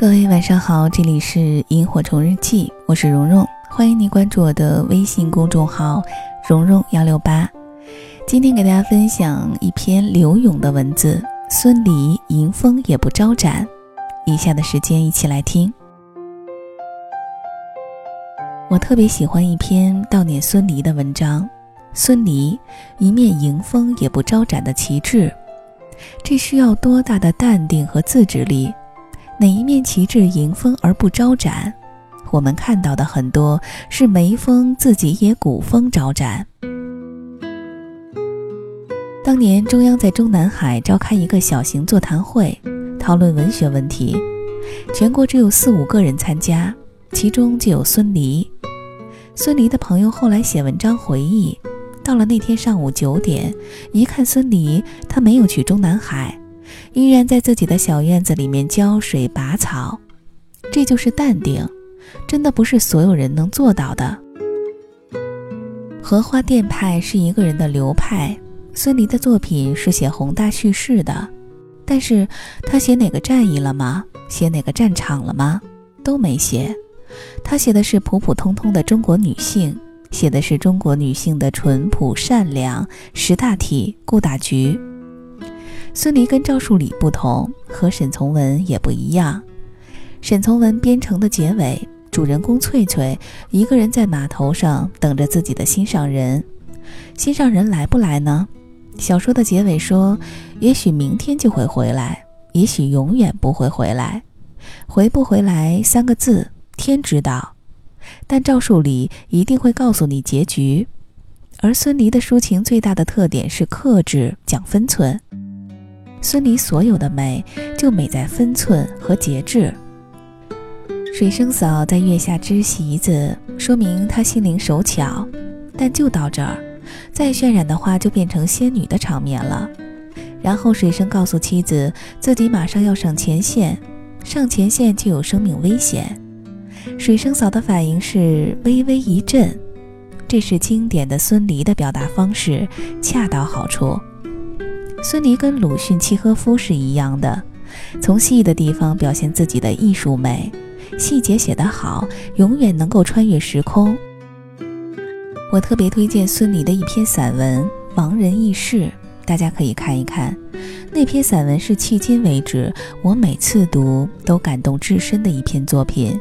各位晚上好，这里是萤火虫日记，我是蓉蓉，欢迎你关注我的微信公众号蓉蓉幺六八。今天给大家分享一篇刘勇的文字，孙犁迎风也不招展。以下的时间一起来听。我特别喜欢一篇悼念孙犁的文章，孙犁一面迎风也不招展的旗帜，这需要多大的淡定和自制力？哪一面旗帜迎风而不招展？我们看到的很多是没风，自己也鼓风招展。当年中央在中南海召开一个小型座谈会，讨论文学问题，全国只有四五个人参加，其中就有孙犁。孙犁的朋友后来写文章回忆，到了那天上午九点，一看孙犁，他没有去中南海，依然在自己的小院子里面浇水拔草。这就是淡定，真的不是所有人能做到的。荷花淀派是一个人的流派，孙犁的作品是写宏大叙事的，但是他写哪个战役了吗？写哪个战场了吗？都没写。他写的是普普通通的中国女性，写的是中国女性的淳朴善良、识大体、顾大局。孙犁跟赵树理不同，和沈从文也不一样。沈从文《边城》的结尾，主人公翠翠一个人在码头上等着自己的心上人，心上人来不来呢？小说的结尾说，也许明天就会回来，也许永远不会回来。回不回来三个字。天知道，但赵树理一定会告诉你结局。而孙犁的抒情最大的特点是克制、讲分寸。孙犁所有的美，就美在分寸和节制。水生嫂在月下织席子，说明她心灵手巧。但就到这儿，再渲染的话就变成仙女的场面了。然后水生告诉妻子，自己马上要上前线，上前线就有生命危险。水生嫂的反应是微微一震，这是经典的孙犁的表达方式，恰到好处。孙犁跟鲁迅、契诃夫是一样的，从细的地方表现自己的艺术美，细节写得好，永远能够穿越时空。我特别推荐孙犁的一篇散文《亡人轶事》，大家可以看一看。那篇散文是迄今为止我每次读都感动至深的一篇作品。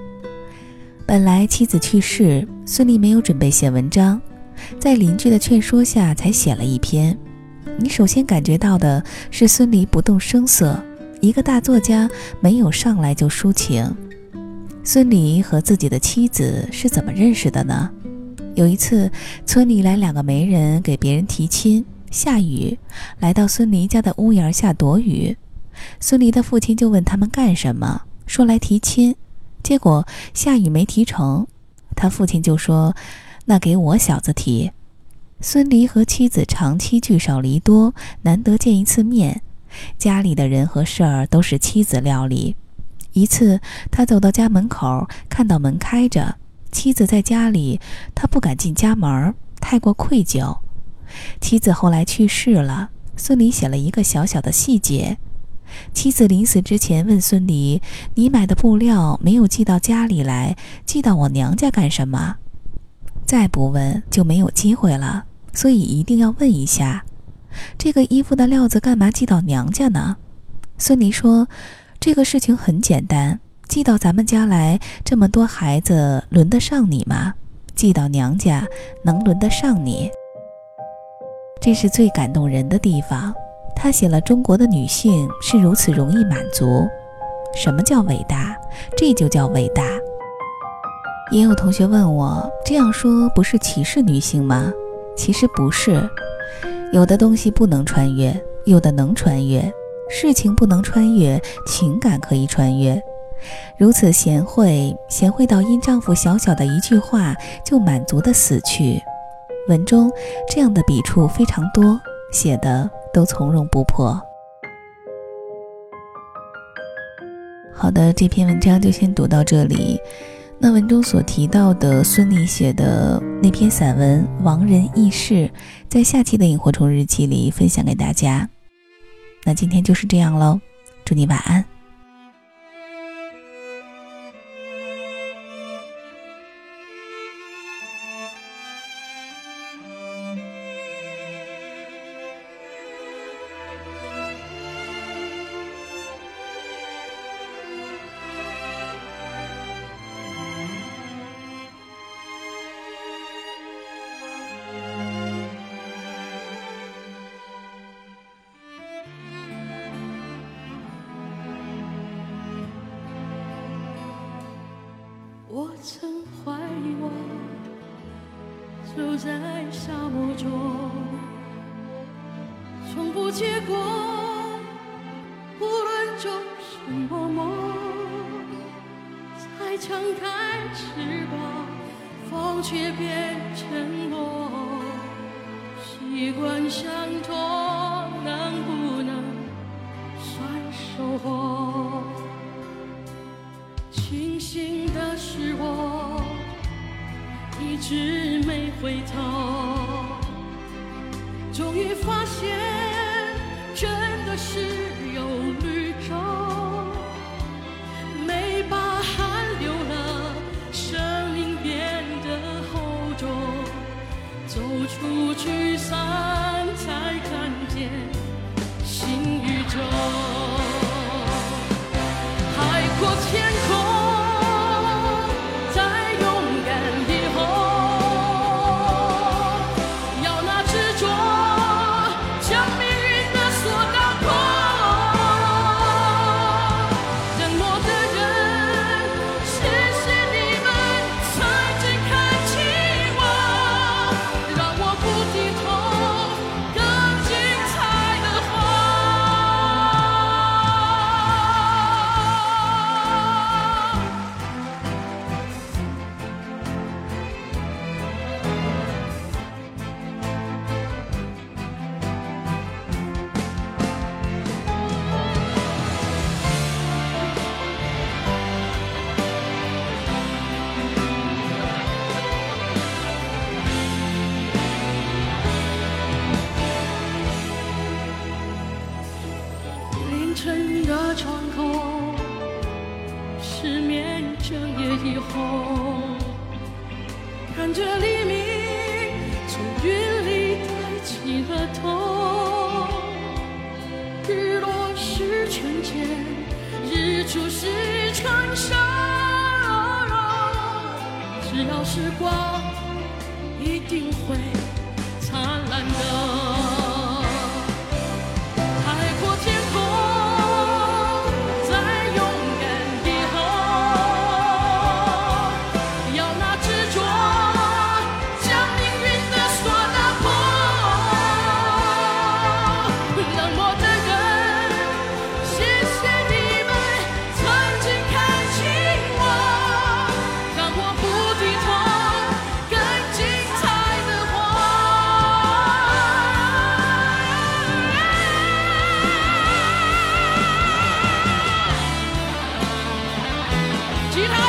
本来妻子去世，孙俪没有准备写文章，在邻居的劝说下才写了一篇。你首先感觉到的是孙俪不动声色，一个大作家没有上来就抒情。孙俪和自己的妻子是怎么认识的呢？有一次，村里来两个媒人给别人提亲，下雨，来到孙俪家的屋檐下躲雨。孙俪的父亲就问他们干什么，说来提亲。结果下雨没提成，他父亲就说：“那给我小子提。”孙犁和妻子长期聚少离多，难得见一次面，家里的人和事儿都是妻子料理。一次，他走到家门口，看到门开着，妻子在家里，他不敢进家门，太过愧疚。妻子后来去世了，孙犁写了一个小小的细节。妻子临死之前问孙犁：“你买的布料没有寄到家里来，寄到我娘家干什么？”再不问就没有机会了，所以一定要问一下：“这个衣服的料子干嘛寄到娘家呢？”孙妮说：“这个事情很简单，寄到咱们家来，这么多孩子轮得上你吗？寄到娘家能轮得上你？这是最感动人的地方。”他写了中国的女性是如此容易满足，什么叫伟大？这就叫伟大。也有同学问我，这样说不是歧视女性吗？其实不是，有的东西不能穿越，有的能穿越。事情不能穿越，情感可以穿越。如此贤惠，贤惠到因丈夫小小的一句话就满足的死去。文中这样的笔触非常多，写的。都从容不迫。好的，这篇文章就先读到这里。那文中所提到的孙俪写的那篇散文《亡人轶事》，在下期的萤火虫日记里分享给大家。那今天就是这样喽，祝你晚安。我曾怀疑我走在沙漠中，从不结果，无论种什么梦，才张开翅膀，风却变沉默。习惯相同，能不能算收获？清醒的是我一直没回头，终于发现真的是有绿洲，没把汗流了，生命变得厚重，走出去散才看见新宇宙。海阔天空，看着黎明从云里抬起了头，日落是春天，日出是成熟，只要是光一定会灿烂的。Sheila!